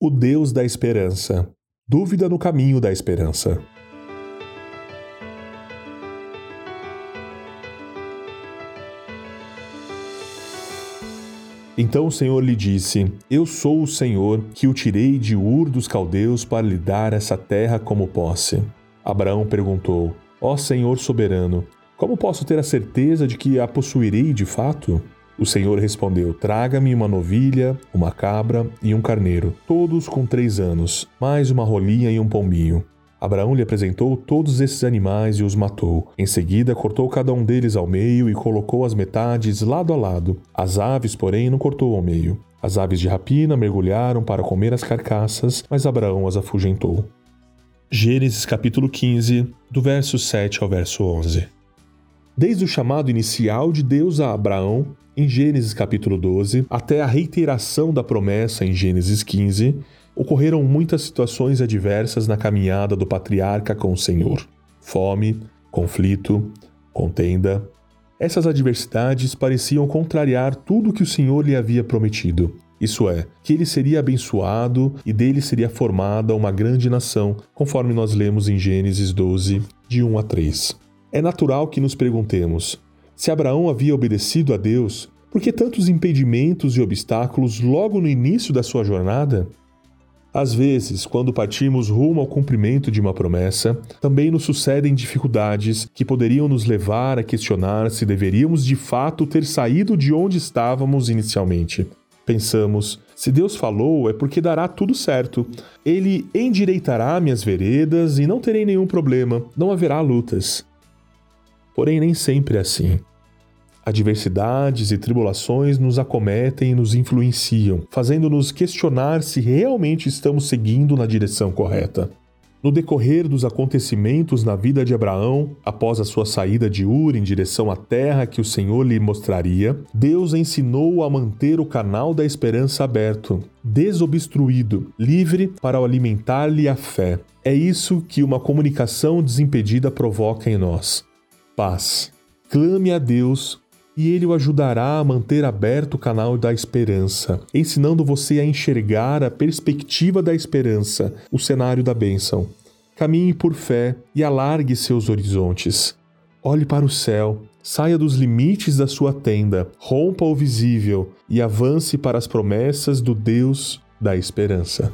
o Deus da esperança. Dúvida no caminho da esperança. Então o Senhor lhe disse: Eu sou o Senhor que o tirei de Ur dos caldeus para lhe dar essa terra como posse. Abraão perguntou: Ó Senhor soberano, como posso ter a certeza de que a possuirei de fato? O Senhor respondeu: Traga-me uma novilha, uma cabra e um carneiro, todos com três anos, mais uma rolinha e um pombinho. Abraão lhe apresentou todos esses animais e os matou. Em seguida, cortou cada um deles ao meio e colocou as metades lado a lado. As aves, porém, não cortou ao meio. As aves de rapina mergulharam para comer as carcaças, mas Abraão as afugentou. Gênesis capítulo 15, do verso 7 ao verso 11. Desde o chamado inicial de Deus a Abraão, em Gênesis capítulo 12, até a reiteração da promessa em Gênesis 15, ocorreram muitas situações adversas na caminhada do patriarca com o Senhor. Fome, conflito, contenda. Essas adversidades pareciam contrariar tudo que o Senhor lhe havia prometido. Isso é, que ele seria abençoado e dele seria formada uma grande nação, conforme nós lemos em Gênesis 12, de 1 a 3. É natural que nos perguntemos: se Abraão havia obedecido a Deus, por que tantos impedimentos e obstáculos logo no início da sua jornada? Às vezes, quando partimos rumo ao cumprimento de uma promessa, também nos sucedem dificuldades que poderiam nos levar a questionar se deveríamos de fato ter saído de onde estávamos inicialmente. Pensamos, se Deus falou, é porque dará tudo certo. Ele endireitará minhas veredas e não terei nenhum problema, não haverá lutas. Porém, nem sempre é assim. Adversidades e tribulações nos acometem e nos influenciam, fazendo-nos questionar se realmente estamos seguindo na direção correta. No decorrer dos acontecimentos na vida de Abraão, após a sua saída de Ur em direção à terra que o Senhor lhe mostraria, Deus ensinou a manter o canal da esperança aberto, desobstruído, livre para alimentar-lhe a fé. É isso que uma comunicação desimpedida provoca em nós paz. Clame a Deus e Ele o ajudará a manter aberto o canal da esperança, ensinando você a enxergar a perspectiva da esperança, o cenário da bênção. Caminhe por fé e alargue seus horizontes. Olhe para o céu, saia dos limites da sua tenda, rompa o visível e avance para as promessas do Deus da esperança.